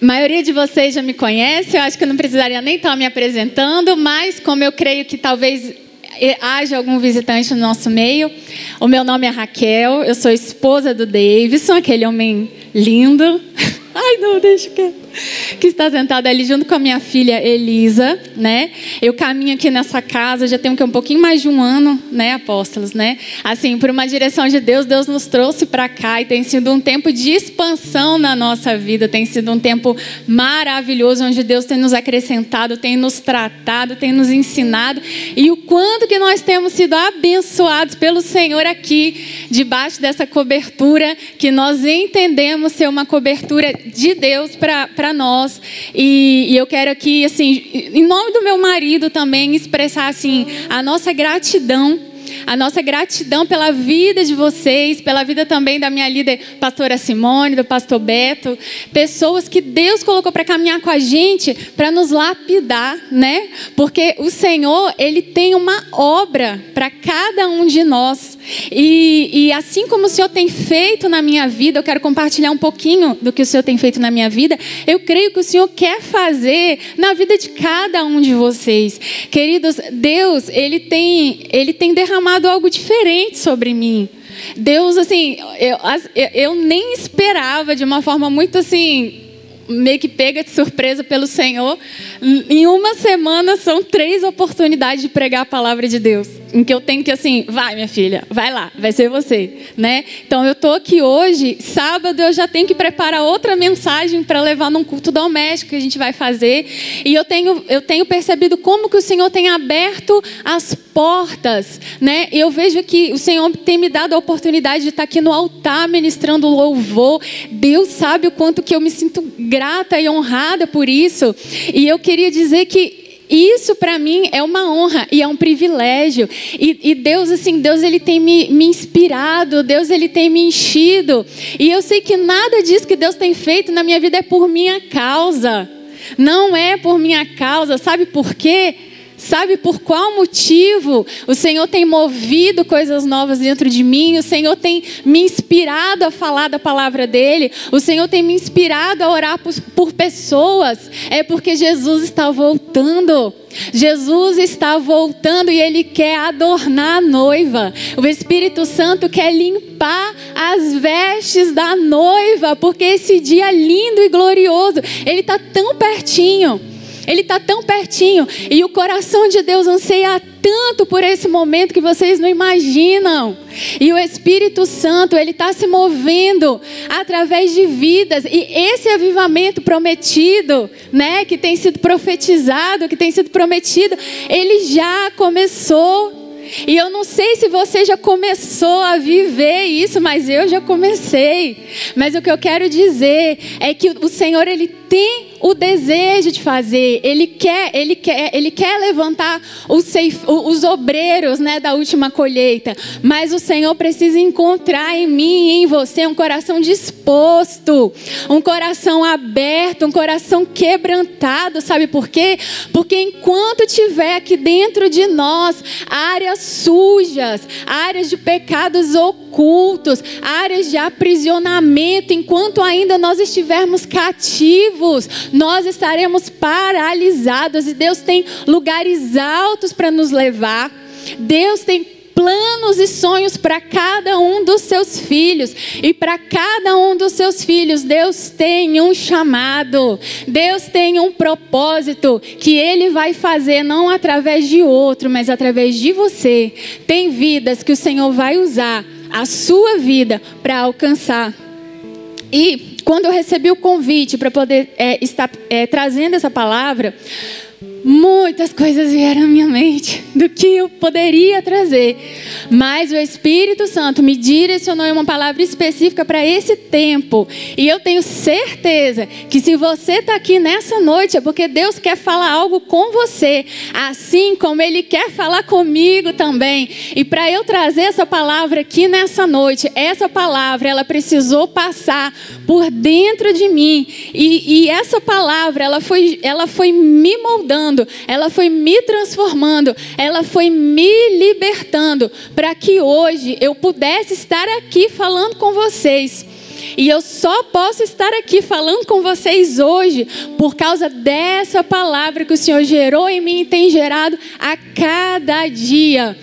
A maioria de vocês já me conhece, eu acho que eu não precisaria nem estar me apresentando, mas como eu creio que talvez haja algum visitante no nosso meio, o meu nome é Raquel, eu sou esposa do Davidson, aquele homem lindo. Ai, não, deixa quieto que está sentada ali junto com a minha filha Elisa, né? Eu caminho aqui nessa casa, já tenho um pouquinho mais de um ano, né, apóstolos, né? Assim, por uma direção de Deus, Deus nos trouxe para cá e tem sido um tempo de expansão na nossa vida, tem sido um tempo maravilhoso onde Deus tem nos acrescentado, tem nos tratado, tem nos ensinado e o quanto que nós temos sido abençoados pelo Senhor aqui, debaixo dessa cobertura que nós entendemos ser uma cobertura de Deus para nós. E, e, eu quero aqui, assim, em nome do meu marido também, expressar assim a nossa gratidão a nossa gratidão pela vida de vocês, pela vida também da minha líder, pastora Simone, do pastor Beto, pessoas que Deus colocou para caminhar com a gente, para nos lapidar, né? Porque o Senhor, ele tem uma obra para cada um de nós. E, e assim como o Senhor tem feito na minha vida, eu quero compartilhar um pouquinho do que o Senhor tem feito na minha vida. Eu creio que o Senhor quer fazer na vida de cada um de vocês. Queridos, Deus, ele tem, ele tem derramado algo diferente sobre mim. Deus, assim, eu, eu nem esperava de uma forma muito assim, meio que pega de surpresa pelo Senhor. Em uma semana são três oportunidades de pregar a palavra de Deus em que eu tenho que assim, vai minha filha, vai lá, vai ser você, né? Então eu tô aqui hoje, sábado eu já tenho que preparar outra mensagem para levar num culto doméstico que a gente vai fazer, e eu tenho eu tenho percebido como que o Senhor tem aberto as portas, né? Eu vejo que o Senhor tem me dado a oportunidade de estar aqui no altar ministrando louvor. Deus sabe o quanto que eu me sinto grata e honrada por isso. E eu queria dizer que isso para mim é uma honra e é um privilégio. E, e, Deus, assim, Deus ele tem me, me inspirado, Deus ele tem me enchido. E eu sei que nada disso que Deus tem feito na minha vida é por minha causa. Não é por minha causa, sabe por quê? Sabe por qual motivo o Senhor tem movido coisas novas dentro de mim? O Senhor tem me inspirado a falar da palavra dele. O Senhor tem me inspirado a orar por, por pessoas. É porque Jesus está voltando. Jesus está voltando e ele quer adornar a noiva. O Espírito Santo quer limpar as vestes da noiva, porque esse dia lindo e glorioso, ele está tão pertinho. Ele está tão pertinho. E o coração de Deus anseia tanto por esse momento que vocês não imaginam. E o Espírito Santo, ele está se movendo através de vidas. E esse avivamento prometido, né, que tem sido profetizado, que tem sido prometido, ele já começou e eu não sei se você já começou a viver isso, mas eu já comecei. Mas o que eu quero dizer é que o Senhor ele tem o desejo de fazer, ele quer, ele quer, ele quer levantar os, os obreiros, né, da última colheita. Mas o Senhor precisa encontrar em mim e em você um coração disposto, um coração aberto, um coração quebrantado, sabe por quê? Porque enquanto tiver aqui dentro de nós áreas sujas, áreas de pecados ocultos, áreas de aprisionamento, enquanto ainda nós estivermos cativos nós estaremos paralisados e Deus tem lugares altos para nos levar. Deus tem planos e sonhos para cada um dos seus filhos. E para cada um dos seus filhos, Deus tem um chamado, Deus tem um propósito que Ele vai fazer não através de outro, mas através de você. Tem vidas que o Senhor vai usar a sua vida para alcançar. E quando eu recebi o convite para poder é, estar é, trazendo essa palavra, muitas coisas vieram à minha mente do que eu poderia trazer. Mas o Espírito Santo me direcionou em uma palavra específica para esse tempo. E eu tenho certeza que se você está aqui nessa noite é porque Deus quer falar algo com você, assim como Ele quer falar comigo também. E para eu trazer essa palavra aqui nessa noite, essa palavra ela precisou passar por dentro de mim. E, e essa palavra ela foi, ela foi me moldando ela foi me transformando, ela foi me libertando para que hoje eu pudesse estar aqui falando com vocês. E eu só posso estar aqui falando com vocês hoje por causa dessa palavra que o Senhor gerou em mim e tem gerado a cada dia.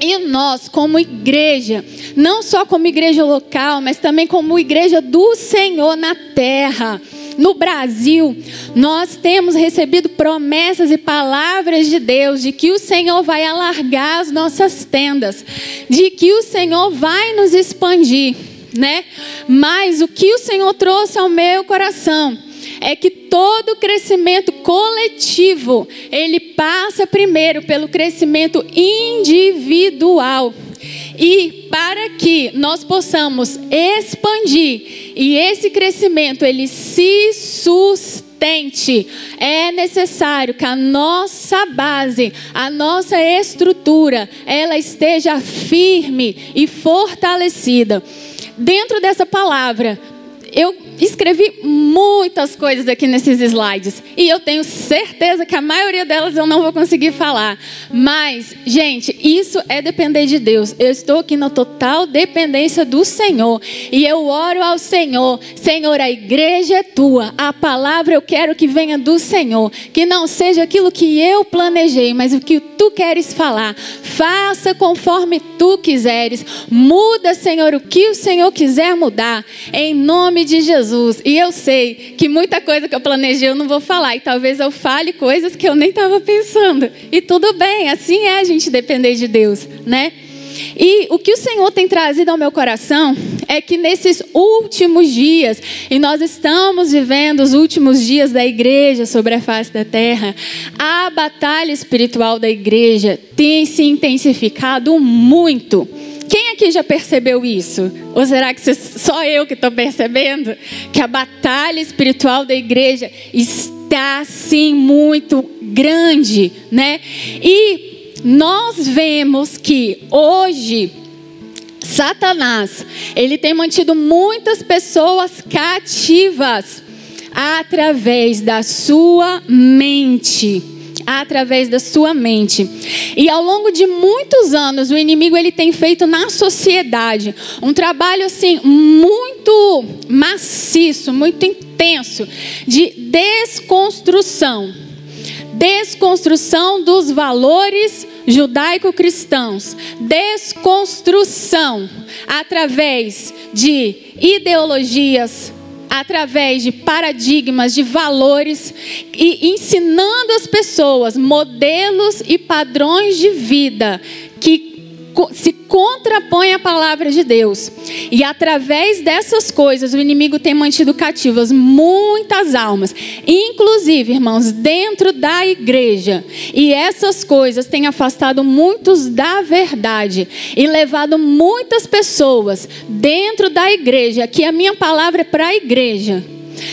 E nós, como igreja, não só como igreja local, mas também como igreja do Senhor na terra, no Brasil, nós temos recebido promessas e palavras de Deus de que o Senhor vai alargar as nossas tendas, de que o Senhor vai nos expandir, né? Mas o que o Senhor trouxe ao meu coração é que todo crescimento coletivo, ele passa primeiro pelo crescimento individual. E para que nós possamos expandir e esse crescimento ele se sustente, é necessário que a nossa base, a nossa estrutura, ela esteja firme e fortalecida. Dentro dessa palavra, eu escrevi muitas coisas aqui nesses slides e eu tenho certeza que a maioria delas eu não vou conseguir falar. Mas, gente, isso é depender de Deus. Eu estou aqui na total dependência do Senhor e eu oro ao Senhor. Senhor, a igreja é tua. A palavra eu quero que venha do Senhor, que não seja aquilo que eu planejei, mas o que tu queres falar. Faça conforme tu quiseres. Muda, Senhor, o que o Senhor quiser mudar. Em nome de Jesus. Jesus. E eu sei que muita coisa que eu planejei eu não vou falar. E talvez eu fale coisas que eu nem estava pensando. E tudo bem, assim é a gente depender de Deus, né? E o que o Senhor tem trazido ao meu coração é que nesses últimos dias, e nós estamos vivendo os últimos dias da igreja sobre a face da terra, a batalha espiritual da igreja tem se intensificado muito. Quem aqui já percebeu isso? Ou será que só eu que estou percebendo? Que a batalha espiritual da igreja está, sim, muito grande, né? E nós vemos que hoje. Satanás, ele tem mantido muitas pessoas cativas através da sua mente através da sua mente. E ao longo de muitos anos, o inimigo ele tem feito na sociedade um trabalho assim muito maciço, muito intenso de desconstrução. Desconstrução dos valores judaico-cristãos, desconstrução através de ideologias através de paradigmas, de valores e ensinando as pessoas modelos e padrões de vida que se contrapõe à palavra de Deus. E através dessas coisas, o inimigo tem mantido cativas muitas almas, inclusive, irmãos, dentro da igreja. E essas coisas têm afastado muitos da verdade e levado muitas pessoas dentro da igreja, que a minha palavra é para a igreja.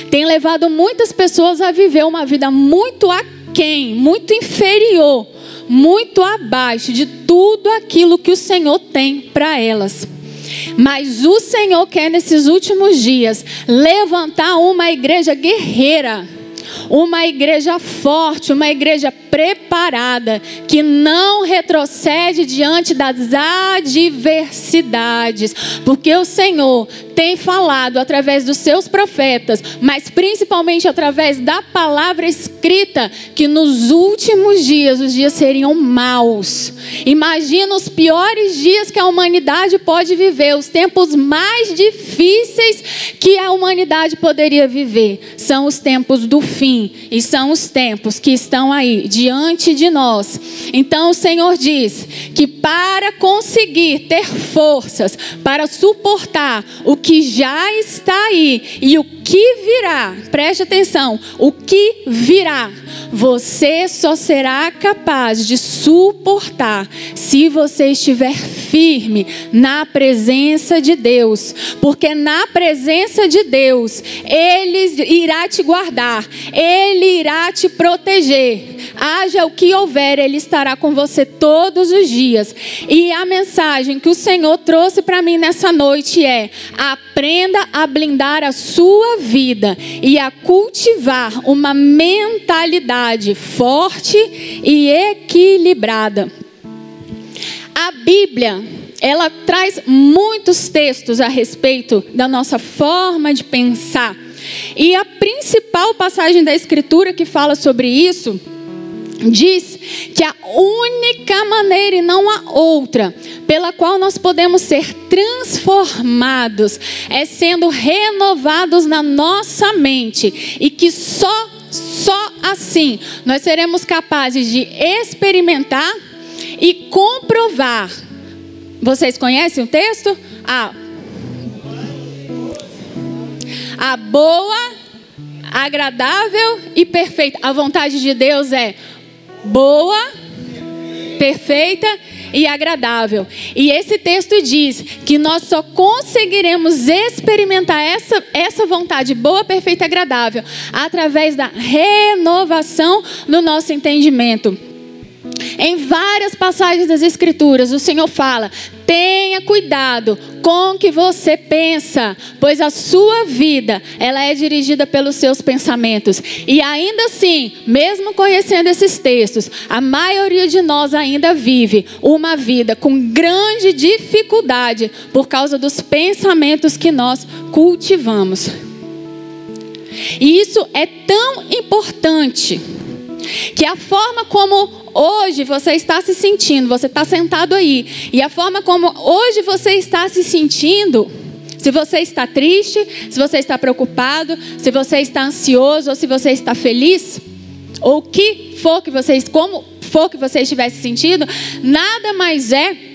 Tem levado muitas pessoas a viver uma vida muito aquém, muito inferior muito abaixo de tudo aquilo que o Senhor tem para elas. Mas o Senhor quer nesses últimos dias levantar uma igreja guerreira, uma igreja forte, uma igreja preparada, que não retrocede diante das adversidades, porque o Senhor tem falado através dos seus profetas, mas principalmente através da palavra escrita, que nos últimos dias os dias seriam maus. Imagina os piores dias que a humanidade pode viver, os tempos mais difíceis que a humanidade poderia viver. São os tempos do fim e são os tempos que estão aí diante de nós. Então o Senhor diz que para conseguir ter forças para suportar o que já está aí. E o que virá, preste atenção, o que virá, você só será capaz de suportar se você estiver firme na presença de Deus, porque na presença de Deus, Ele irá te guardar, Ele irá te proteger. Haja o que houver, Ele estará com você todos os dias. E a mensagem que o Senhor trouxe para mim nessa noite é: aprenda a blindar a sua vida e a cultivar uma mentalidade forte e equilibrada. A Bíblia, ela traz muitos textos a respeito da nossa forma de pensar. E a principal passagem da Escritura que fala sobre isso diz que a única maneira e não a outra pela qual nós podemos ser transformados é sendo renovados na nossa mente e que só só assim nós seremos capazes de experimentar e comprovar. Vocês conhecem o texto? A a boa, agradável e perfeita. A vontade de Deus é boa, perfeita e agradável. E esse texto diz que nós só conseguiremos experimentar essa, essa vontade boa, perfeita e agradável através da renovação no nosso entendimento. Em várias passagens das Escrituras, o Senhor fala: tenha cuidado com o que você pensa, pois a sua vida ela é dirigida pelos seus pensamentos. E ainda assim, mesmo conhecendo esses textos, a maioria de nós ainda vive uma vida com grande dificuldade por causa dos pensamentos que nós cultivamos. E isso é tão importante que a forma como hoje você está se sentindo, você está sentado aí, e a forma como hoje você está se sentindo, se você está triste, se você está preocupado, se você está ansioso ou se você está feliz, ou que for que vocês, como for que você estivesse sentindo, nada mais é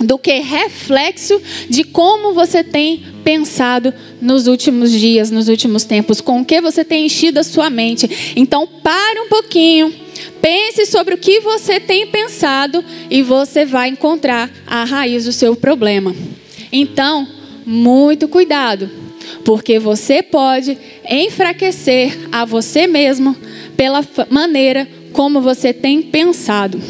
do que reflexo de como você tem pensado nos últimos dias, nos últimos tempos, com o que você tem enchido a sua mente. Então, pare um pouquinho Pense sobre o que você tem pensado e você vai encontrar a raiz do seu problema. Então, muito cuidado, porque você pode enfraquecer a você mesmo pela maneira como você tem pensado.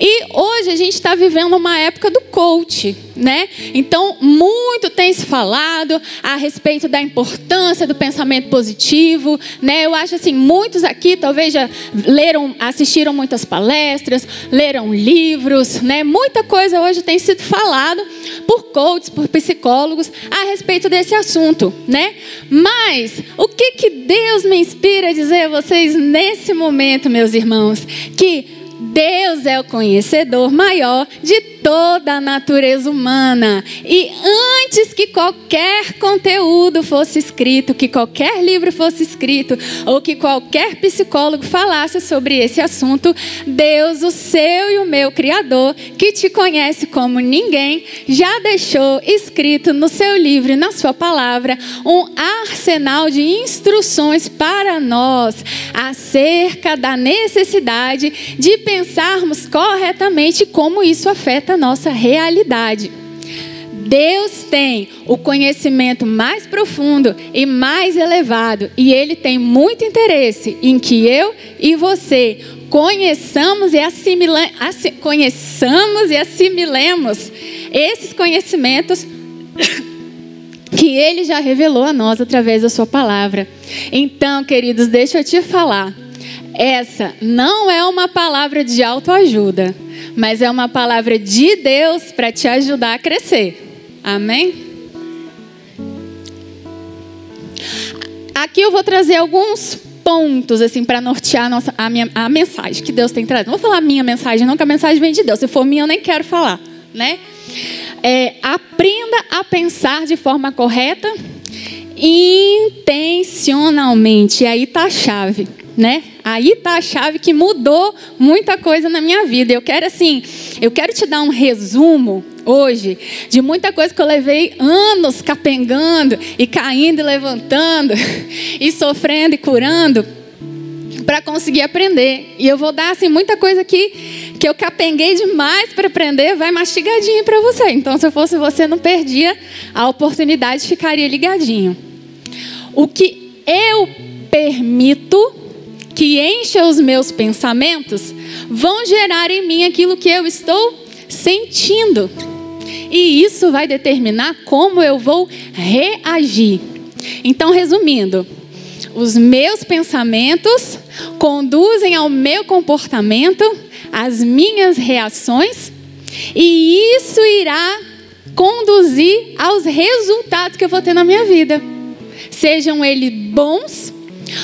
E hoje a gente está vivendo uma época do coach, né? Então, muito tem se falado a respeito da importância do pensamento positivo, né? Eu acho assim, muitos aqui talvez já leram, assistiram muitas palestras, leram livros, né? Muita coisa hoje tem sido falado por coaches, por psicólogos a respeito desse assunto, né? Mas o que que Deus me inspira a dizer a vocês nesse momento, meus irmãos, que Deus é o conhecedor maior de toda a natureza humana. E antes que qualquer conteúdo fosse escrito, que qualquer livro fosse escrito, ou que qualquer psicólogo falasse sobre esse assunto, Deus, o seu e o meu Criador, que te conhece como ninguém, já deixou escrito no seu livro e na sua palavra um arsenal de instruções para nós acerca da necessidade de pensarmos corretamente como isso afeta nossa realidade. Deus tem o conhecimento mais profundo e mais elevado, e Ele tem muito interesse em que eu e você conheçamos e, assimila, assim, conheçamos e assimilemos esses conhecimentos que Ele já revelou a nós através da Sua palavra. Então, queridos, deixa eu te falar. Essa não é uma palavra de autoajuda, mas é uma palavra de Deus para te ajudar a crescer. Amém? Aqui eu vou trazer alguns pontos assim para nortear a, nossa, a, minha, a mensagem que Deus tem trazido. Não vou falar minha mensagem, não, que a mensagem vem de Deus. Se for minha, eu nem quero falar, né? É, aprenda a pensar de forma correta, intencionalmente. E aí está a chave né? Aí tá a chave que mudou muita coisa na minha vida. Eu quero assim, eu quero te dar um resumo hoje de muita coisa que eu levei anos capengando e caindo e levantando e sofrendo e curando para conseguir aprender. E eu vou dar assim muita coisa aqui que eu capenguei demais para aprender, vai mastigadinho para você. Então, se eu fosse você, não perdia a oportunidade, ficaria ligadinho. O que eu permito que encha os meus pensamentos vão gerar em mim aquilo que eu estou sentindo. E isso vai determinar como eu vou reagir. Então, resumindo, os meus pensamentos conduzem ao meu comportamento, às minhas reações, E isso irá conduzir aos resultados que eu vou ter na minha vida. Sejam eles bons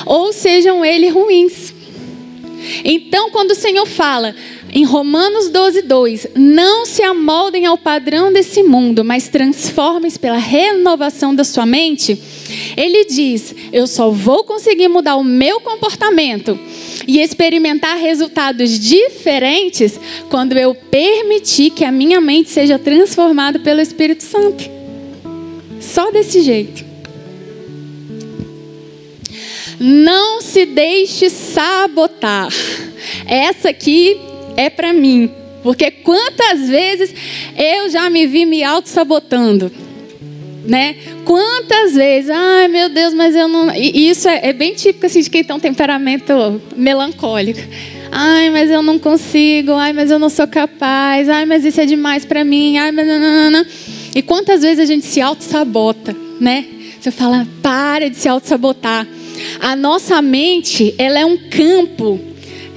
ou sejam eles ruins. Então, quando o Senhor fala em Romanos 12, 2, não se amoldem ao padrão desse mundo, mas transformem-se pela renovação da sua mente, ele diz: eu só vou conseguir mudar o meu comportamento e experimentar resultados diferentes quando eu permitir que a minha mente seja transformada pelo Espírito Santo. Só desse jeito. Não se deixe sabotar. Essa aqui é para mim. Porque quantas vezes eu já me vi me auto-sabotando. Né? Quantas vezes, ai meu Deus, mas eu não. E isso é, é bem típico assim, de quem tem um temperamento melancólico. Ai, mas eu não consigo. Ai, mas eu não sou capaz. Ai, mas isso é demais para mim. Ai, mas não, não, não. E quantas vezes a gente se auto-sabota, né? Você fala, para de se auto-sabotar. A nossa mente, ela é um campo.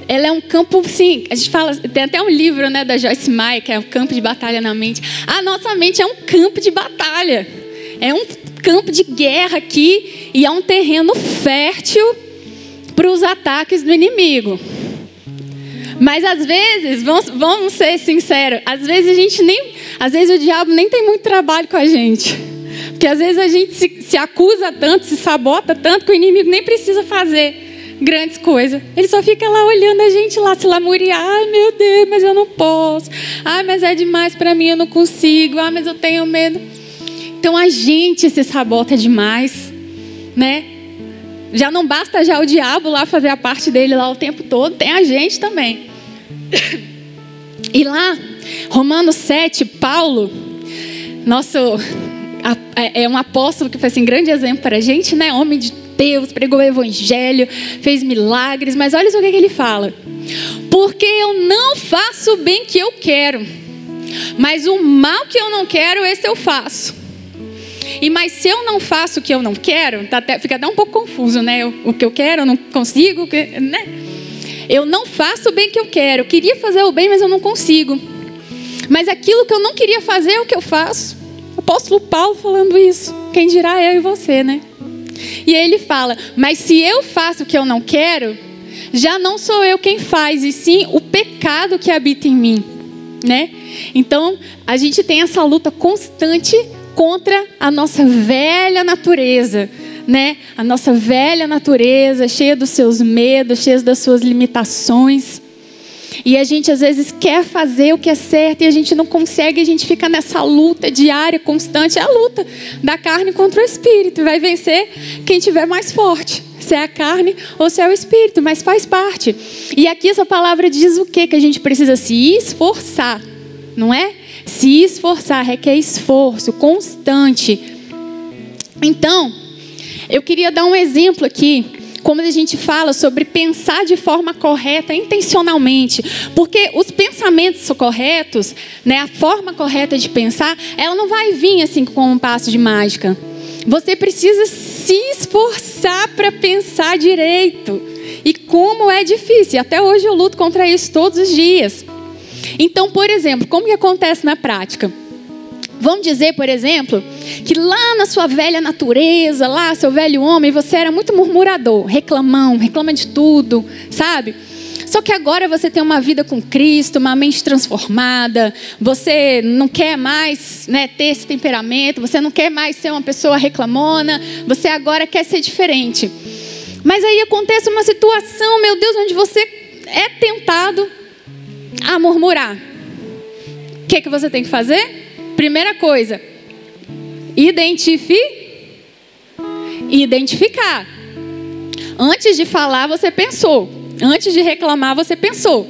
Ela é um campo, sim, a gente fala, tem até um livro né, da Joyce Meyer, que é o campo de batalha na mente. A nossa mente é um campo de batalha. É um campo de guerra aqui e é um terreno fértil para os ataques do inimigo. Mas às vezes, vamos, vamos ser sinceros, às vezes a gente nem, às vezes o diabo nem tem muito trabalho com a gente. Porque às vezes a gente se, se acusa tanto, se sabota tanto que o inimigo nem precisa fazer grandes coisas. Ele só fica lá olhando a gente lá se lamuriar. Ai, meu Deus, mas eu não posso. Ai, mas é demais para mim, eu não consigo. Ai, mas eu tenho medo. Então a gente se sabota demais, né? Já não basta já o diabo lá fazer a parte dele lá o tempo todo, tem a gente também. E lá, Romanos 7, Paulo, nosso é, é um apóstolo que foi assim, grande exemplo para a gente, né? Homem de Deus, pregou o evangelho, fez milagres, mas olha só o que, ele fala. Porque eu não faço o bem que eu quero, mas o mal que eu não quero, esse eu faço. E mas se eu não faço o que eu não quero, tá até, fica até um pouco confuso, né? o que eu quero, eu não consigo, né? Eu não faço o bem que eu quero. Eu queria fazer o bem, mas eu não consigo. Mas aquilo que eu não queria fazer é o que eu faço apóstolo Paulo falando isso. Quem dirá eu e você, né? E ele fala: Mas se eu faço o que eu não quero, já não sou eu quem faz, e sim o pecado que habita em mim, né? Então, a gente tem essa luta constante contra a nossa velha natureza, né? A nossa velha natureza, cheia dos seus medos, cheia das suas limitações. E a gente às vezes quer fazer o que é certo e a gente não consegue, a gente fica nessa luta diária, constante, é a luta da carne contra o espírito. Vai vencer quem tiver mais forte. Se é a carne ou se é o espírito, mas faz parte. E aqui essa palavra diz o quê? Que a gente precisa se esforçar, não é? Se esforçar requer esforço constante. Então, eu queria dar um exemplo aqui como a gente fala sobre pensar de forma correta, intencionalmente, porque os pensamentos corretos, né, a forma correta de pensar, ela não vai vir assim com um passo de mágica. Você precisa se esforçar para pensar direito. E como é difícil, até hoje eu luto contra isso todos os dias. Então, por exemplo, como que acontece na prática? Vamos dizer, por exemplo, que lá na sua velha natureza, lá seu velho homem, você era muito murmurador, reclamão, reclama de tudo, sabe? Só que agora você tem uma vida com Cristo, uma mente transformada, você não quer mais né, ter esse temperamento, você não quer mais ser uma pessoa reclamona, você agora quer ser diferente. Mas aí acontece uma situação, meu Deus, onde você é tentado a murmurar. O que, que você tem que fazer? Primeira coisa, identifique. Identificar. Antes de falar, você pensou. Antes de reclamar, você pensou.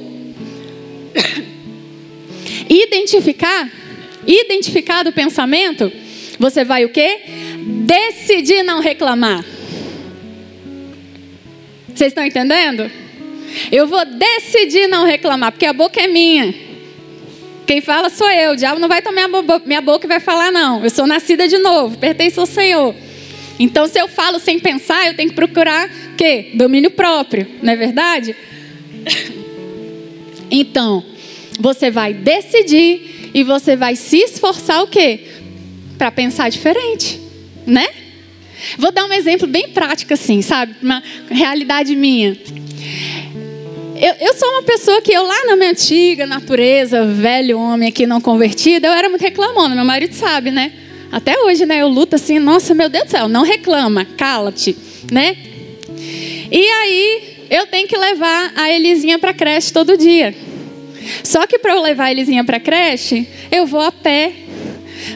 Identificar. Identificar do pensamento, você vai o quê? Decidir não reclamar. Vocês estão entendendo? Eu vou decidir não reclamar, porque a boca é minha. Quem fala sou eu. O diabo não vai tomar minha boca e vai falar, não. Eu sou nascida de novo, pertenço ao Senhor. Então, se eu falo sem pensar, eu tenho que procurar quê? Domínio próprio, não é verdade? Então, você vai decidir e você vai se esforçar o quê? Para pensar diferente, né? Vou dar um exemplo bem prático assim, sabe? Uma realidade minha. Eu, eu, sou uma pessoa que eu lá na minha antiga natureza, velho homem aqui não convertido, eu era muito reclamona, meu marido sabe, né? Até hoje, né? Eu luto assim, nossa, meu Deus do céu, não reclama, cala-te, né? E aí, eu tenho que levar a Elisinha para creche todo dia. Só que para eu levar a Elisinha para creche, eu vou a pé,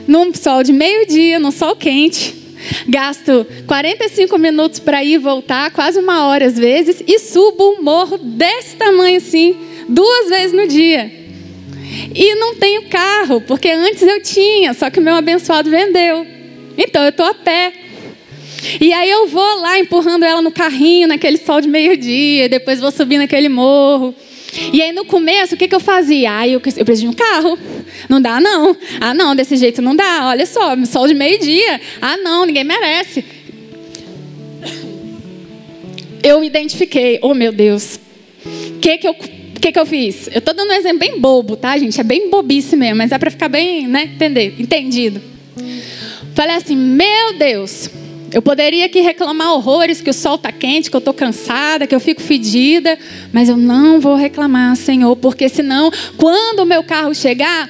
num sol de meio-dia, num sol quente. Gasto 45 minutos para ir e voltar, quase uma hora às vezes, e subo um morro desse tamanho assim, duas vezes no dia. E não tenho carro, porque antes eu tinha, só que o meu abençoado vendeu. Então eu estou a pé. E aí eu vou lá empurrando ela no carrinho, naquele sol de meio-dia, depois vou subir naquele morro. E aí no começo, o que, que eu fazia? Ah, eu, eu preciso de um carro. Não dá, não. Ah, não, desse jeito não dá. Olha só, sol de meio-dia. Ah, não, ninguém merece. Eu identifiquei, oh meu Deus, o que, que eu que, que eu fiz? Eu estou dando um exemplo bem bobo, tá, gente? É bem bobice mesmo, mas é para ficar bem, né? Entender, entendido. Falei assim, meu Deus, eu poderia aqui reclamar horrores que o sol está quente, que eu estou cansada, que eu fico fedida, mas eu não vou reclamar, Senhor, porque senão, quando o meu carro chegar,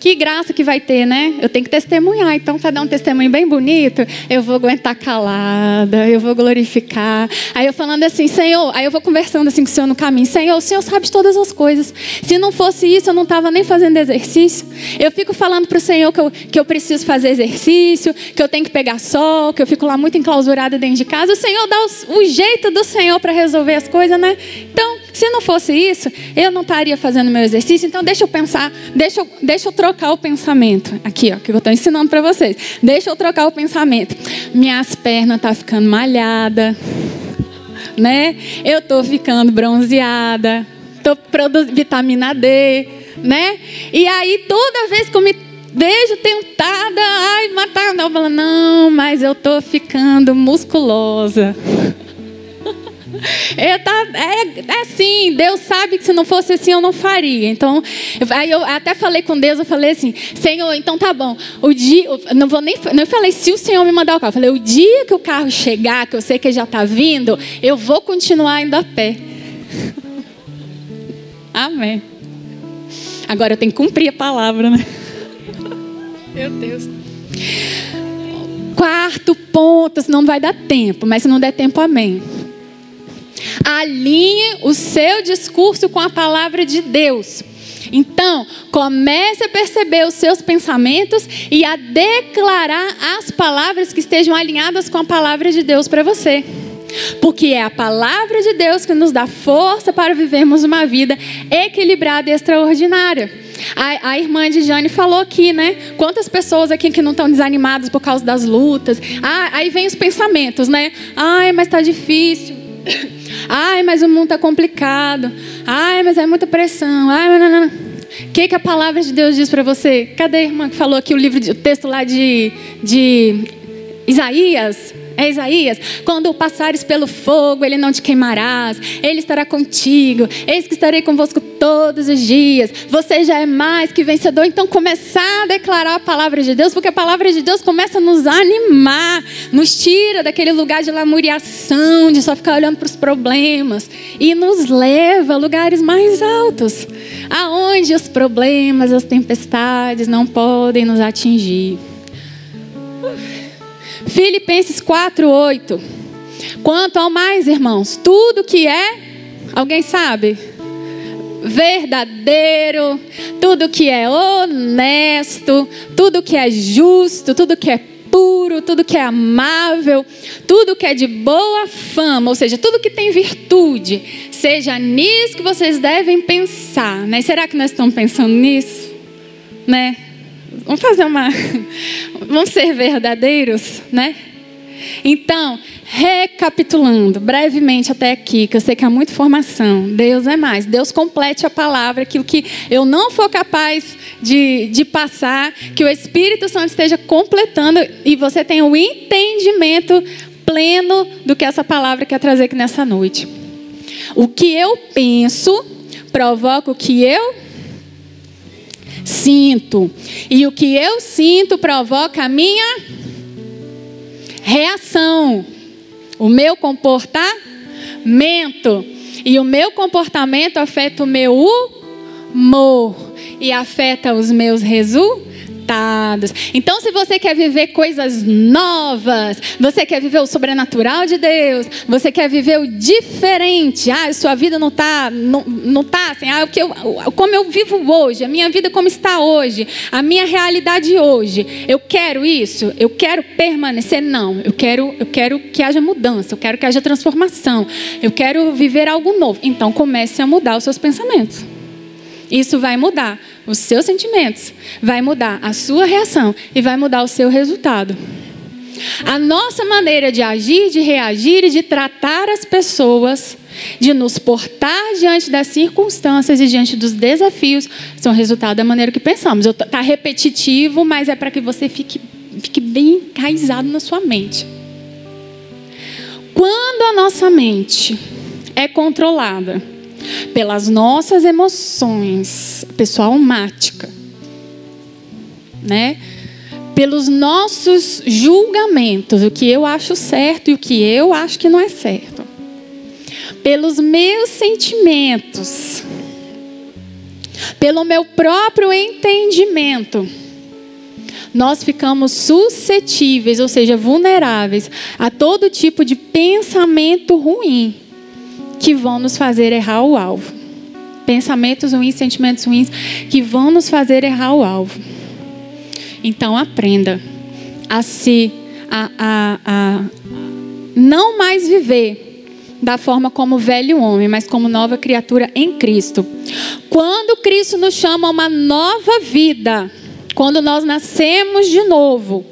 que graça que vai ter, né? Eu tenho que testemunhar. Então, para dar um testemunho bem bonito, eu vou aguentar calada, eu vou glorificar. Aí eu falando assim, Senhor, aí eu vou conversando assim com o Senhor no caminho. Senhor, o Senhor sabe de todas as coisas. Se não fosse isso, eu não estava nem fazendo exercício. Eu fico falando para o Senhor que eu, que eu preciso fazer exercício, que eu tenho que pegar sol, que eu fico lá muito enclausurada dentro de casa. O Senhor dá o, o jeito do Senhor para resolver as coisas, né? Então, se não fosse isso, eu não estaria fazendo meu exercício. Então, deixa eu pensar, deixa eu, deixa eu trocar o pensamento. Aqui, ó, que eu estou ensinando para vocês. Deixa eu trocar o pensamento. Minhas pernas estão tá ficando malhada, né? Eu estou ficando bronzeada, estou produzindo vitamina D, né? E aí, toda vez que eu me vejo tentada, ai, matar, não, não, mas eu estou ficando musculosa. É, tá, é, é assim, Deus sabe que se não fosse assim eu não faria. Então, aí eu até falei com Deus, eu falei assim, Senhor, então tá bom. O dia, não vou nem, não falei se o Senhor me mandar o carro. Eu falei, o dia que o carro chegar, que eu sei que já está vindo, eu vou continuar indo a pé. Amém. Agora eu tenho que cumprir a palavra, né? Meu Deus. Quarto ponto, senão não vai dar tempo, mas se não der tempo, amém. Alinhe o seu discurso com a palavra de Deus. Então, comece a perceber os seus pensamentos e a declarar as palavras que estejam alinhadas com a palavra de Deus para você. Porque é a palavra de Deus que nos dá força para vivermos uma vida equilibrada e extraordinária. A, a, irmã de Jane falou aqui, né? Quantas pessoas aqui que não estão desanimadas por causa das lutas. Ah, aí vem os pensamentos, né? Ai, mas está difícil. Ai, mas o mundo está complicado. Ai, mas é muita pressão. Ai, não, não, não. O que, que a palavra de Deus diz para você? Cadê a irmã que falou aqui o livro, o texto lá de, de Isaías? É Isaías. Quando passares pelo fogo, ele não te queimarás. Ele estará contigo. Eis que estarei convosco todos os dias. Você já é mais que vencedor. Então, começar a declarar a palavra de Deus, porque a palavra de Deus começa a nos animar, nos tira daquele lugar de lamuriação, de só ficar olhando para os problemas e nos leva a lugares mais altos, aonde os problemas, as tempestades não podem nos atingir. Filipenses 4:8. Quanto ao mais, irmãos, tudo que é, alguém sabe? Verdadeiro, tudo que é honesto, tudo que é justo, tudo que é puro, tudo que é amável, tudo que é de boa fama, ou seja, tudo que tem virtude, seja nisso que vocês devem pensar, né? Será que nós estamos pensando nisso, né? Vamos fazer uma. Vamos ser verdadeiros, né? Então, recapitulando brevemente até aqui, que eu sei que há muita informação. Deus é mais. Deus complete a palavra, aquilo que eu não for capaz de, de passar, que o Espírito Santo esteja completando e você tenha o entendimento pleno do que essa palavra quer trazer aqui nessa noite. O que eu penso provoca o que eu Sinto. E o que eu sinto provoca a minha reação. O meu comportamento. E o meu comportamento afeta o meu humor. E afeta os meus resultados Então, se você quer viver coisas novas, você quer viver o sobrenatural de Deus, você quer viver o diferente. Ah, sua vida não está não, não tá assim, ah, o que eu, como eu vivo hoje, a minha vida como está hoje, a minha realidade hoje. Eu quero isso, eu quero permanecer não, eu quero eu quero que haja mudança, eu quero que haja transformação. Eu quero viver algo novo. Então, comece a mudar os seus pensamentos. Isso vai mudar os seus sentimentos, vai mudar a sua reação e vai mudar o seu resultado. A nossa maneira de agir, de reagir e de tratar as pessoas, de nos portar diante das circunstâncias e diante dos desafios, são resultado da maneira que pensamos. Está repetitivo, mas é para que você fique, fique bem enraizado na sua mente. Quando a nossa mente é controlada, pelas nossas emoções, pessoal mática, né? Pelos nossos julgamentos, o que eu acho certo e o que eu acho que não é certo. Pelos meus sentimentos. Pelo meu próprio entendimento. Nós ficamos suscetíveis, ou seja, vulneráveis a todo tipo de pensamento ruim que vão nos fazer errar o alvo. Pensamentos ruins, sentimentos ruins que vão nos fazer errar o alvo. Então aprenda a se a, a, a não mais viver da forma como velho homem, mas como nova criatura em Cristo. Quando Cristo nos chama a uma nova vida, quando nós nascemos de novo,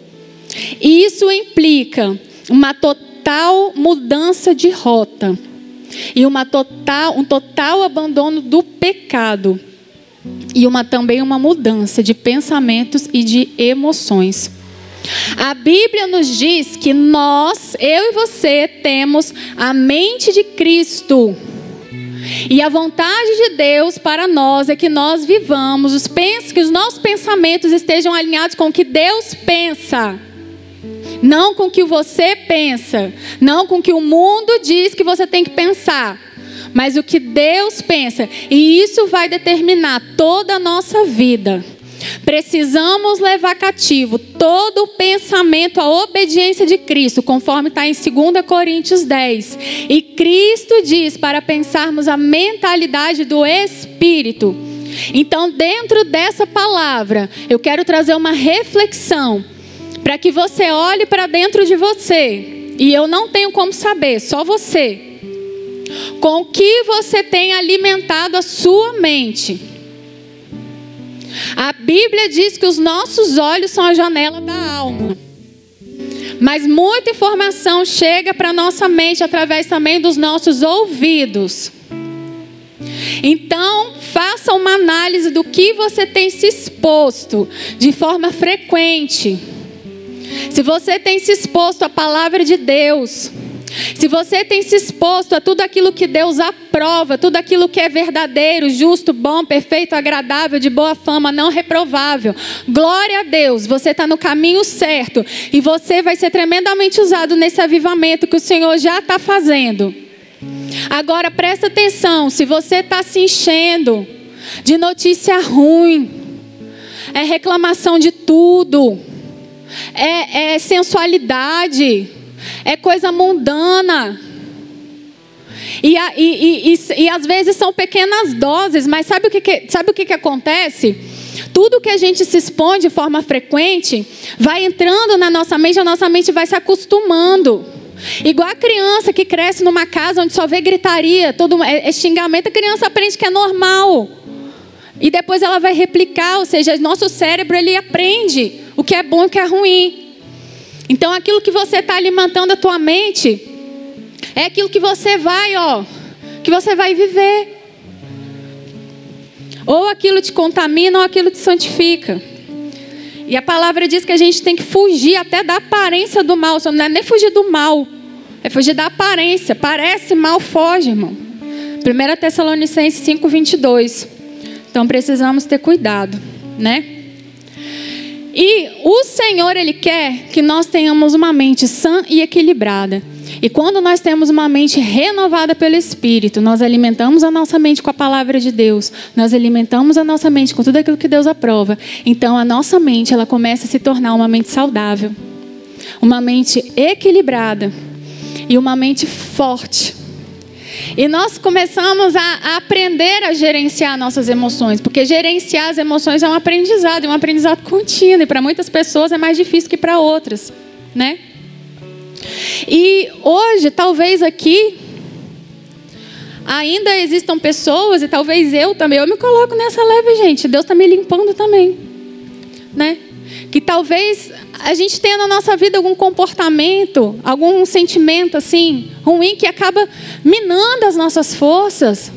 isso implica uma total mudança de rota e uma total, um total abandono do pecado e uma também uma mudança de pensamentos e de emoções. A Bíblia nos diz que nós, eu e você, temos a mente de Cristo. E a vontade de Deus para nós é que nós vivamos, os que os nossos pensamentos estejam alinhados com o que Deus pensa. Não com o que você pensa, não com o que o mundo diz que você tem que pensar, mas o que Deus pensa. E isso vai determinar toda a nossa vida. Precisamos levar cativo todo o pensamento à obediência de Cristo, conforme está em 2 Coríntios 10. E Cristo diz para pensarmos a mentalidade do Espírito. Então, dentro dessa palavra, eu quero trazer uma reflexão para que você olhe para dentro de você. E eu não tenho como saber, só você. Com que você tem alimentado a sua mente. A Bíblia diz que os nossos olhos são a janela da alma. Mas muita informação chega para nossa mente através também dos nossos ouvidos. Então, faça uma análise do que você tem se exposto de forma frequente se você tem se exposto à palavra de Deus, se você tem se exposto a tudo aquilo que Deus aprova, tudo aquilo que é verdadeiro, justo, bom, perfeito, agradável, de boa fama, não reprovável, glória a Deus, você está no caminho certo e você vai ser tremendamente usado nesse avivamento que o Senhor já está fazendo. Agora presta atenção: se você está se enchendo de notícia ruim, é reclamação de tudo é, é sensualidade, é coisa mundana. E, e, e, e, às vezes são pequenas doses, mas sabe o que, que sabe o que, que acontece? Tudo que a gente se expõe de forma frequente vai entrando na nossa mente, a nossa mente vai se acostumando. Igual a criança que cresce numa casa onde só vê gritaria, todo é, é xingamento, a criança aprende que é normal. E depois ela vai replicar, ou seja, nosso cérebro ele aprende o que é bom e o que é ruim. Então aquilo que você está alimentando a tua mente é aquilo que você vai, ó, que você vai viver. Ou aquilo te contamina ou aquilo te santifica. E a palavra diz que a gente tem que fugir até da aparência do mal. Não é nem fugir do mal, é fugir da aparência. Parece mal, foge, irmão. 1 Tessalonicenses 5, 22. Então precisamos ter cuidado. né? E o Senhor, Ele quer que nós tenhamos uma mente sã e equilibrada. E quando nós temos uma mente renovada pelo Espírito, nós alimentamos a nossa mente com a palavra de Deus, nós alimentamos a nossa mente com tudo aquilo que Deus aprova. Então a nossa mente, ela começa a se tornar uma mente saudável, uma mente equilibrada e uma mente forte. E nós começamos a, aprender a gerenciar nossas emoções, porque gerenciar as emoções é um aprendizado, é um aprendizado contínuo, e para muitas pessoas é mais difícil que para outras, né? E hoje, talvez aqui, ainda existam pessoas, e talvez eu também, eu me coloco nessa leve, gente. Deus está me limpando também. Né? Que talvez a gente tenha na nossa vida algum comportamento, algum sentimento assim, ruim, que acaba minando as nossas forças,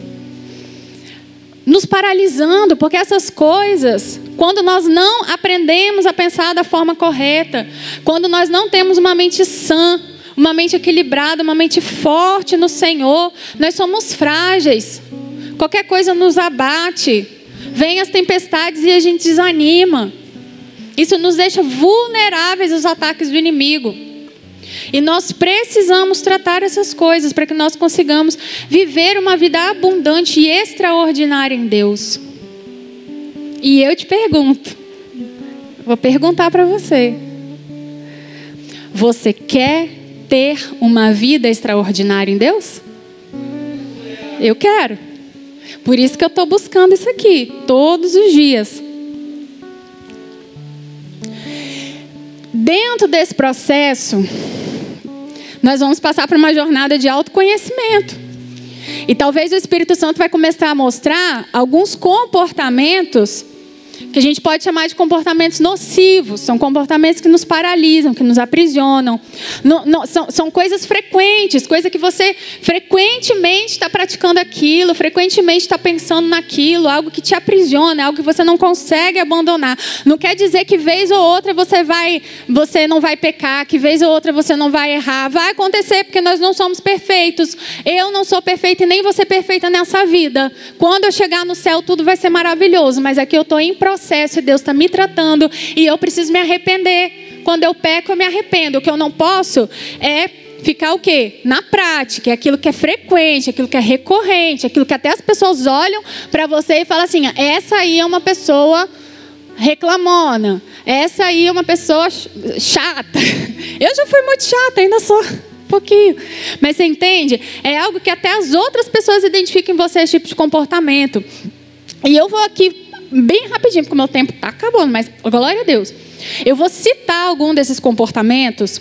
nos paralisando, porque essas coisas, quando nós não aprendemos a pensar da forma correta, quando nós não temos uma mente sã, uma mente equilibrada, uma mente forte no Senhor, nós somos frágeis. Qualquer coisa nos abate, vem as tempestades e a gente desanima. Isso nos deixa vulneráveis aos ataques do inimigo. E nós precisamos tratar essas coisas para que nós consigamos viver uma vida abundante e extraordinária em Deus. E eu te pergunto, vou perguntar para você: você quer ter uma vida extraordinária em Deus? Eu quero. Por isso que eu estou buscando isso aqui, todos os dias. Dentro desse processo, nós vamos passar por uma jornada de autoconhecimento. E talvez o Espírito Santo vai começar a mostrar alguns comportamentos que a gente pode chamar de comportamentos nocivos, são comportamentos que nos paralisam, que nos aprisionam. No, no, são, são, coisas frequentes, coisa que você frequentemente está praticando aquilo, frequentemente está pensando naquilo, algo que te aprisiona, algo que você não consegue abandonar. Não quer dizer que vez ou outra você vai, você não vai pecar, que vez ou outra você não vai errar. Vai acontecer porque nós não somos perfeitos. Eu não sou perfeita e nem você perfeita nessa vida. Quando eu chegar no céu tudo vai ser maravilhoso, mas aqui eu estou em processo e Deus está me tratando e eu preciso me arrepender. Quando eu peco, eu me arrependo. O que eu não posso é ficar o quê? Na prática, é aquilo que é frequente, aquilo que é recorrente, aquilo que até as pessoas olham para você e falam assim: essa aí é uma pessoa reclamona, essa aí é uma pessoa chata. Eu já fui muito chata, ainda sou um pouquinho. Mas você entende? É algo que até as outras pessoas identificam em você esse tipo de comportamento. E eu vou aqui bem rapidinho, porque o meu tempo está acabando, mas glória a Deus. Eu vou citar algum desses comportamentos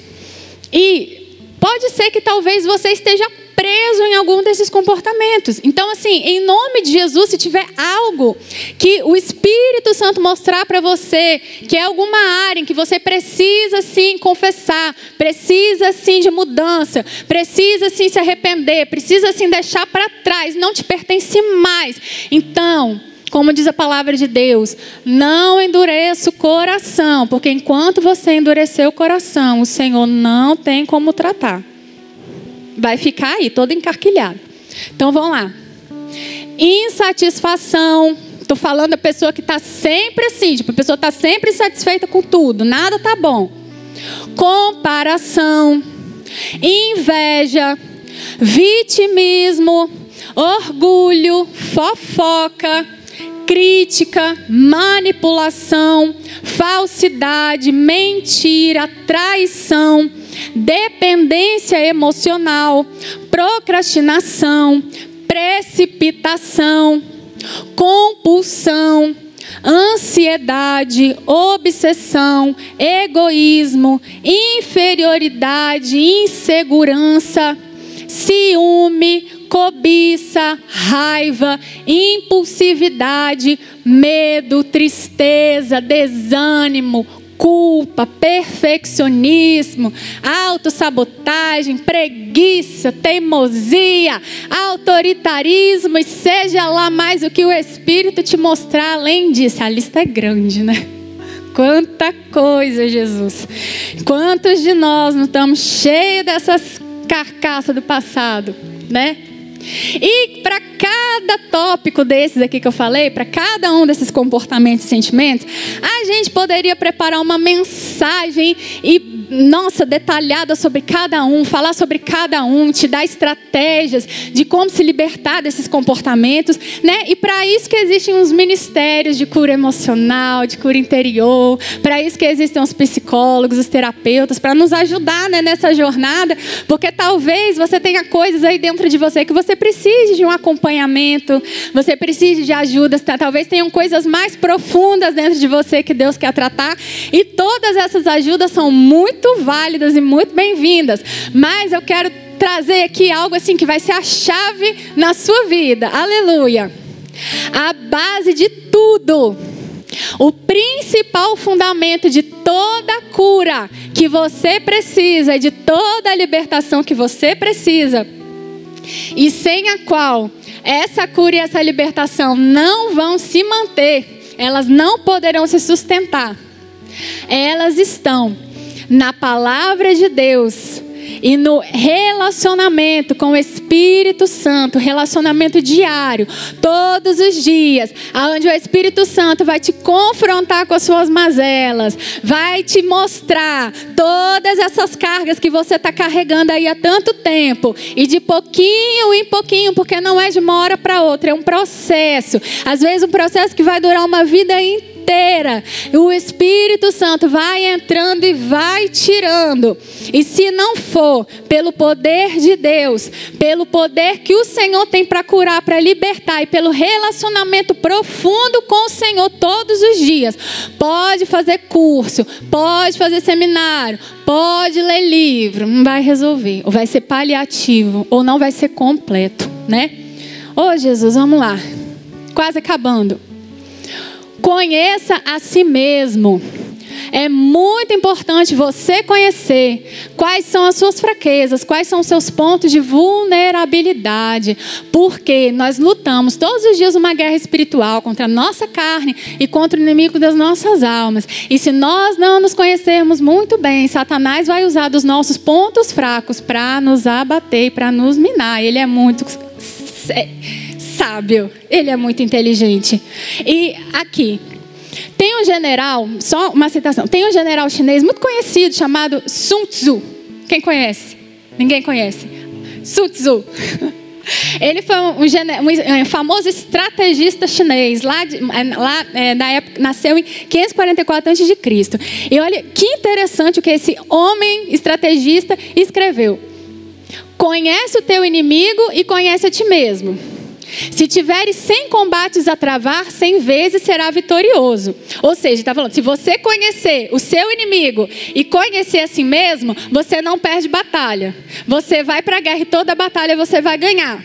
e pode ser que talvez você esteja preso em algum desses comportamentos. Então, assim, em nome de Jesus, se tiver algo que o Espírito Santo mostrar para você, que é alguma área em que você precisa sim confessar, precisa sim de mudança, precisa sim se arrepender, precisa sim deixar para trás, não te pertence mais. Então, como diz a palavra de Deus, não endureça o coração, porque enquanto você endurecer o coração, o Senhor não tem como tratar. Vai ficar aí todo encarquilhado. Então vamos lá. Insatisfação. Estou falando da pessoa que está sempre assim, tipo, a pessoa está sempre insatisfeita com tudo, nada está bom. Comparação, inveja, vitimismo, orgulho, fofoca crítica, manipulação, falsidade, mentira, traição, dependência emocional, procrastinação, precipitação, compulsão, ansiedade, obsessão, egoísmo, inferioridade, insegurança, ciúme, cobiça, raiva, impulsividade, medo, tristeza, desânimo, culpa, perfeccionismo, autossabotagem, preguiça, teimosia, autoritarismo e seja lá mais o que o Espírito te mostrar além disso. A lista é grande, né? Quanta coisa, Jesus. Quantos de nós não estamos cheios dessas carcaças do passado, né? E para cada tópico desses aqui que eu falei, para cada um desses comportamentos e sentimentos, a gente poderia preparar uma mensagem e nossa, detalhada sobre cada um, falar sobre cada um, te dar estratégias de como se libertar desses comportamentos, né? E para isso que existem os ministérios de cura emocional, de cura interior, para isso que existem os psicólogos, os terapeutas, para nos ajudar né, nessa jornada, porque talvez você tenha coisas aí dentro de você que você precise de um acompanhamento, você precise de ajuda, talvez tenham coisas mais profundas dentro de você que Deus quer tratar, e todas essas ajudas são muito muito válidas e muito bem-vindas. Mas eu quero trazer aqui algo assim que vai ser a chave na sua vida. Aleluia. A base de tudo. O principal fundamento de toda cura que você precisa, de toda libertação que você precisa, e sem a qual essa cura e essa libertação não vão se manter, elas não poderão se sustentar. Elas estão na palavra de Deus e no relacionamento com o Espírito Santo, relacionamento diário, todos os dias, aonde o Espírito Santo vai te confrontar com as suas mazelas, vai te mostrar todas essas cargas que você está carregando aí há tanto tempo, e de pouquinho em pouquinho, porque não é de uma hora para outra, é um processo. Às vezes um processo que vai durar uma vida inteira inteira. O Espírito Santo vai entrando e vai tirando. E se não for pelo poder de Deus, pelo poder que o Senhor tem para curar, para libertar e pelo relacionamento profundo com o Senhor todos os dias, pode fazer curso, pode fazer seminário, pode ler livro, não vai resolver, ou vai ser paliativo, ou não vai ser completo, né? Ô oh, Jesus, vamos lá. Quase acabando. Conheça a si mesmo. É muito importante você conhecer quais são as suas fraquezas, quais são os seus pontos de vulnerabilidade, porque nós lutamos todos os dias uma guerra espiritual contra a nossa carne e contra o inimigo das nossas almas. E se nós não nos conhecermos muito bem, Satanás vai usar dos nossos pontos fracos para nos abater e para nos minar. Ele é muito sábio, ele é muito inteligente. E aqui, tem um general, só uma citação, tem um general chinês muito conhecido chamado Sun Tzu. Quem conhece? Ninguém conhece. Sun Tzu. Ele foi um, um, um, famoso estrategista chinês, lá, de, lá é, na época, nasceu em 544 a.C. E olha que interessante o que esse homem estrategista escreveu. Conhece o teu inimigo e conhece a ti mesmo. Se tiveres 100 combates a travar, 100 vezes será vitorioso. Ou seja, está falando, se você conhecer o seu inimigo e conhecer a si mesmo, você não perde batalha. Você vai para a guerra e toda batalha você vai ganhar.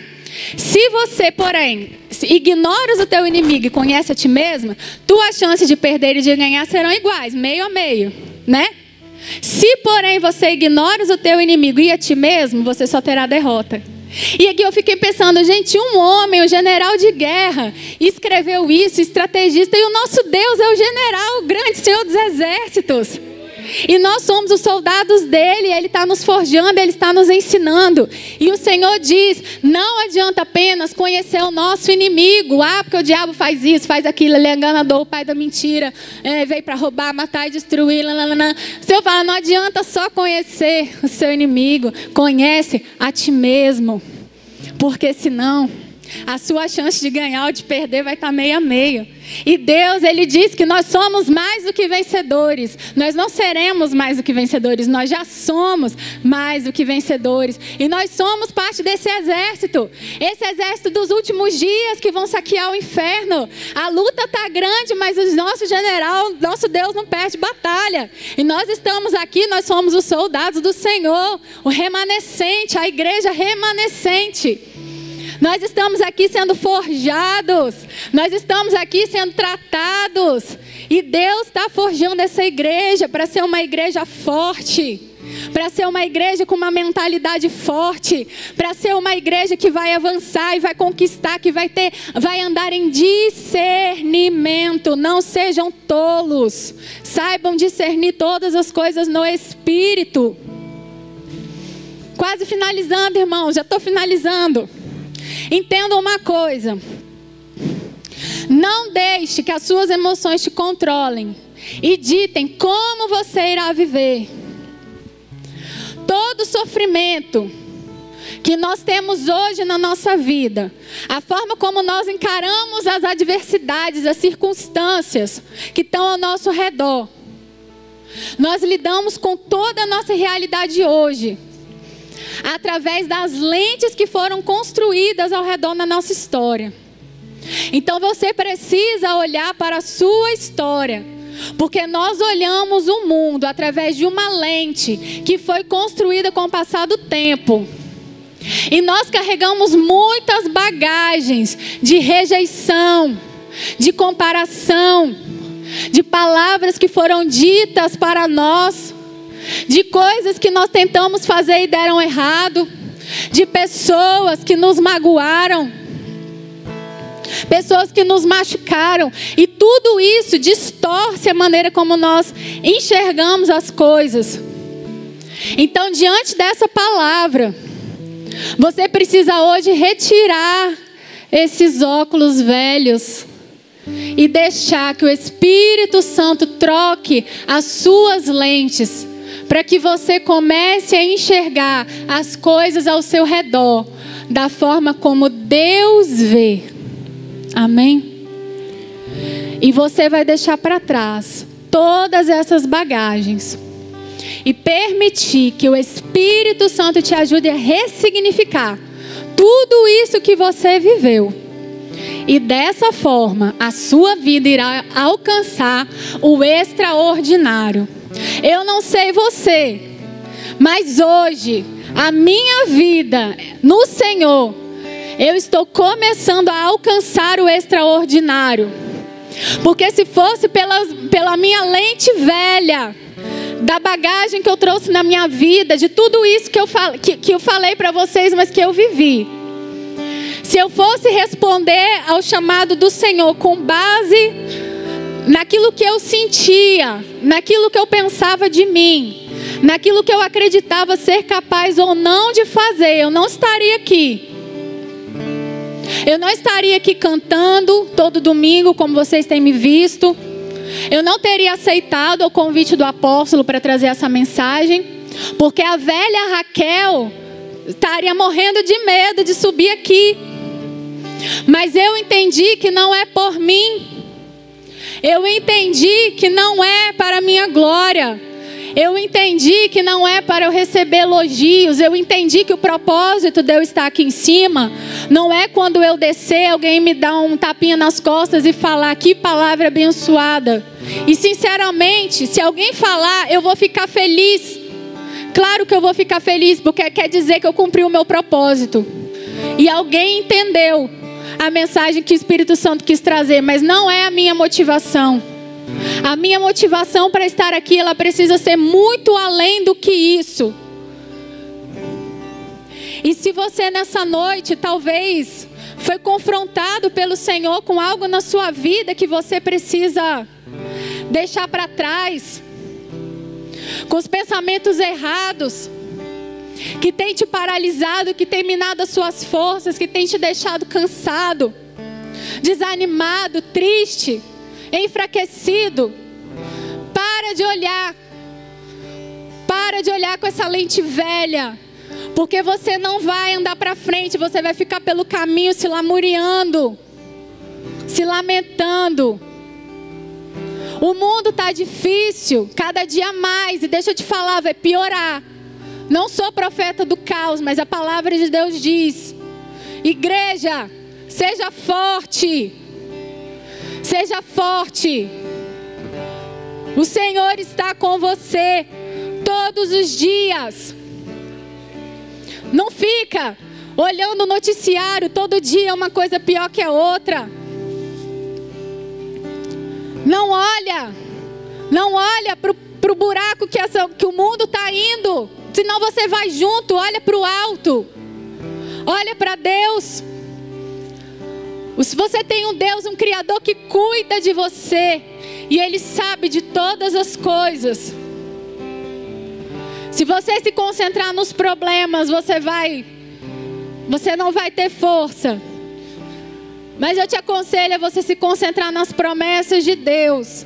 Se você, porém, ignoras o teu inimigo e conhece a ti mesmo, tuas chances de perder e de ganhar serão iguais, meio a meio, né? Se, porém, você ignoras o teu inimigo e a ti mesmo, você só terá derrota. E aqui eu fiquei pensando, gente, um homem, um general de guerra, escreveu isso, estrategista, e o nosso Deus é o general, o grande Senhor dos exércitos. E nós somos os soldados dele, ele está nos forjando, ele está nos ensinando. E o Senhor diz: não adianta apenas conhecer o nosso inimigo. Ah, porque o diabo faz isso, faz aquilo, ele é enganador, o pai da mentira, é, veio para roubar, matar e destruir. Lalala. O Senhor fala: não adianta só conhecer o seu inimigo, conhece a ti mesmo. Porque senão a sua chance de ganhar ou de perder vai estar meio a meio. E Deus, Ele diz que nós somos mais do que vencedores. Nós não seremos mais do que vencedores, nós já somos mais do que vencedores. E nós somos parte desse exército. Esse exército dos últimos dias que vão saquear o inferno. A luta está grande, mas o nosso general, nosso Deus não perde batalha. E nós estamos aqui, nós somos os soldados do Senhor, o remanescente, a igreja remanescente. Nós estamos aqui sendo forjados, nós estamos aqui sendo tratados, e Deus está forjando essa igreja para ser uma igreja forte para ser uma igreja com uma mentalidade forte, para ser uma igreja que vai avançar e vai conquistar, que vai ter, vai andar em discernimento. Não sejam tolos. Saibam discernir todas as coisas no espírito. Quase finalizando, irmãos, já estou finalizando. Entenda uma coisa. Não deixe que as suas emoções te controlem e ditem como você irá viver. Todo sofrimento que nós temos hoje na nossa vida, a forma como nós encaramos as adversidades, as circunstâncias que estão ao nosso redor, nós lidamos com toda a nossa realidade hoje, através das lentes que foram construídas ao redor da nossa história. Então você precisa olhar para a sua história, porque nós olhamos o mundo através de uma lente que foi construída com o passar do tempo. E nós carregamos muitas bagagens de rejeição, de comparação, de palavras que foram ditas para nós, de coisas que nós tentamos fazer e deram errado, de pessoas que nos magoaram, pessoas que nos machucaram, e tudo isso distorce a maneira como nós enxergamos as coisas. Então, diante dessa palavra, você precisa hoje retirar esses óculos velhos e deixar que o Espírito Santo troque as suas lentes para que você comece a enxergar as coisas ao seu redor da forma como Deus vê. Amém? E você vai deixar para trás todas essas bagagens e permitir que o Espírito Santo te ajude a ressignificar tudo isso que você viveu. E dessa forma, a sua vida irá alcançar o extraordinário. Eu não sei você, mas hoje, a minha vida no Senhor, eu estou começando a alcançar o extraordinário. Porque se fosse pela, pela minha lente velha, da bagagem que eu trouxe na minha vida, de tudo isso que eu, fal, que, que eu falei para vocês, mas que eu vivi. Se eu fosse responder ao chamado do Senhor com base naquilo que eu sentia, naquilo que eu pensava de mim, naquilo que eu acreditava ser capaz ou não de fazer, eu não estaria aqui. Eu não estaria aqui cantando todo domingo, como vocês têm me visto. Eu não teria aceitado o convite do apóstolo para trazer essa mensagem, porque a velha Raquel estaria morrendo de medo de subir aqui. Mas eu entendi que não é por mim. Eu entendi que não é para minha glória. Eu entendi que não é para eu receber elogios. Eu entendi que o propósito de eu estar aqui em cima não é quando eu descer, alguém me dar um tapinha nas costas e falar que palavra abençoada. E sinceramente, se alguém falar, eu vou ficar feliz. Claro que eu vou ficar feliz, porque quer dizer que eu cumpri o meu propósito. E alguém entendeu a mensagem que o Espírito Santo quis trazer, mas não é a minha motivação. A minha motivação para estar aqui, ela precisa ser muito além do que isso. E se você nessa noite talvez foi confrontado pelo Senhor com algo na sua vida que você precisa deixar para trás, com os pensamentos errados, que tem te paralisado, que tem minado as suas forças, que tem te deixado cansado, desanimado, triste enfraquecido. Para de olhar. Para de olhar com essa lente velha. Porque você não vai andar para frente, você vai ficar pelo caminho se lamuriando, se lamentando. O mundo está difícil, cada dia mais, e deixa eu te falar, vai piorar. Não sou profeta do caos, mas a palavra de Deus diz: Igreja, seja forte. Seja forte. O Senhor está com você todos os dias. Não fica olhando o noticiário todo dia uma coisa pior que a outra. Não olha, não olha para o buraco que, essa, que o mundo está indo. Senão você vai junto, olha para o alto. Olha para Deus. Se você tem um Deus, um Criador que cuida de você e Ele sabe de todas as coisas. Se você se concentrar nos problemas, você vai você não vai ter força. Mas eu te aconselho a você se concentrar nas promessas de Deus.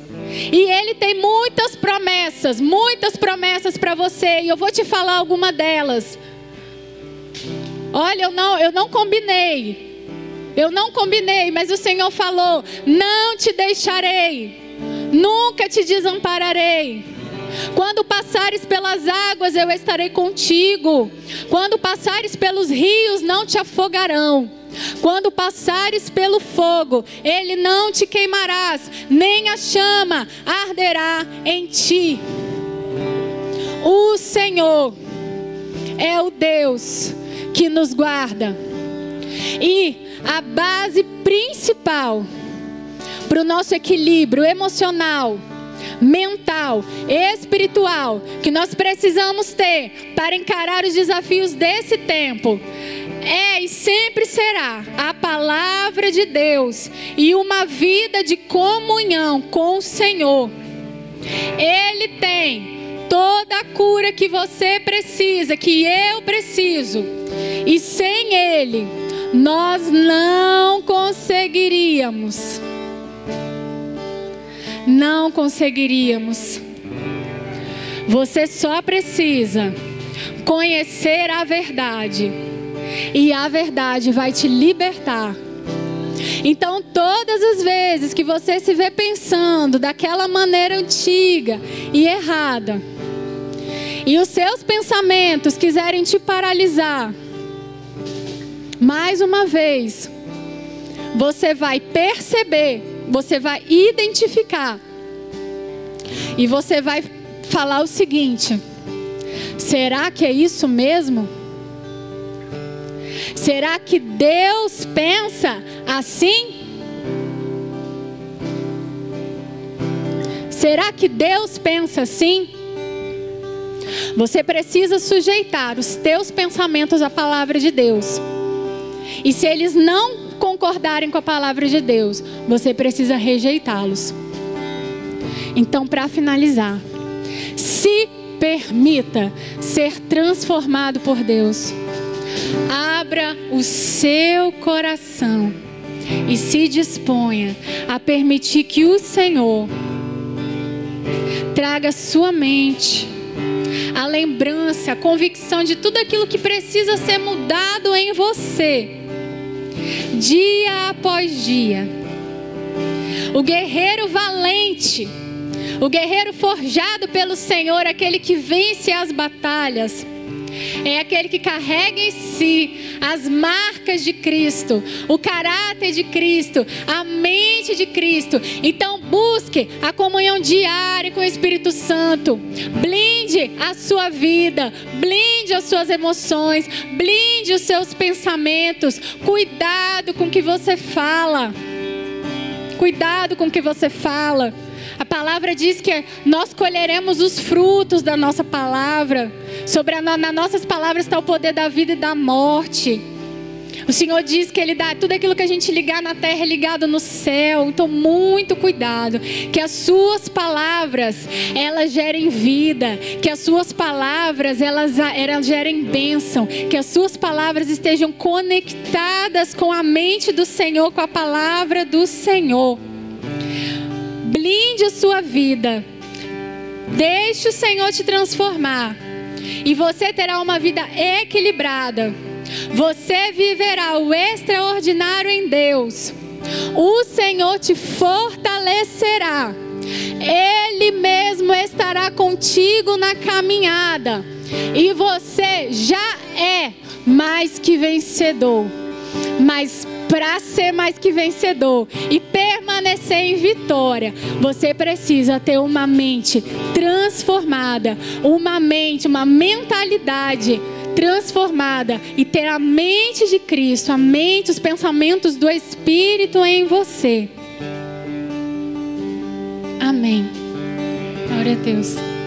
E Ele tem muitas promessas, muitas promessas para você. E eu vou te falar alguma delas. Olha, eu não, eu não combinei. Eu não combinei, mas o Senhor falou: Não te deixarei, nunca te desampararei. Quando passares pelas águas, eu estarei contigo. Quando passares pelos rios, não te afogarão. Quando passares pelo fogo, ele não te queimarás, nem a chama arderá em ti. O Senhor é o Deus que nos guarda. E a base principal para o nosso equilíbrio emocional, mental, espiritual que nós precisamos ter para encarar os desafios desse tempo é e sempre será a palavra de Deus e uma vida de comunhão com o Senhor. Ele tem toda a cura que você precisa, que eu preciso, e sem Ele, nós não conseguiríamos. Não conseguiríamos. Você só precisa conhecer a verdade e a verdade vai te libertar. Então, todas as vezes que você se vê pensando daquela maneira antiga e errada, e os seus pensamentos quiserem te paralisar, mais uma vez, você vai perceber, você vai identificar, e você vai falar o seguinte: será que é isso mesmo? Será que Deus pensa assim? Será que Deus pensa assim? Você precisa sujeitar os teus pensamentos à palavra de Deus. E se eles não concordarem com a palavra de Deus, você precisa rejeitá-los. Então, para finalizar, se permita ser transformado por Deus. Abra o seu coração e se disponha a permitir que o Senhor traga sua mente a lembrança, a convicção de tudo aquilo que precisa ser mudado em você, dia após dia. O guerreiro valente, o guerreiro forjado pelo Senhor, aquele que vence as batalhas é aquele que carrega em si as marcas de Cristo, o caráter de Cristo, a mente de Cristo. Então, busque a comunhão diária com o Espírito Santo. Blinde a sua vida, blinde as suas emoções, blinde os seus pensamentos. Cuidado com o que você fala. Cuidado com o que você fala. A palavra diz que nós colheremos os frutos da nossa palavra. Sobre a, nas nossas palavras está o poder da vida e da morte. O Senhor diz que Ele dá tudo aquilo que a gente ligar na terra é ligado no céu. Então, muito cuidado. Que as suas palavras, elas gerem vida. Que as suas palavras, elas, elas gerem bênção. Que as suas palavras estejam conectadas com a mente do Senhor, com a palavra do Senhor. Blinde a sua vida. Deixe o Senhor te transformar. E você terá uma vida equilibrada. Você viverá o extraordinário em Deus. O Senhor te fortalecerá. Ele mesmo estará contigo na caminhada. E você já é mais que vencedor. Mas para ser mais que vencedor e permanecer em vitória, você precisa ter uma mente transformada, uma mente, uma mentalidade transformada e ter a mente de Cristo, a mente, os pensamentos do Espírito em você. Amém. Glória a Deus.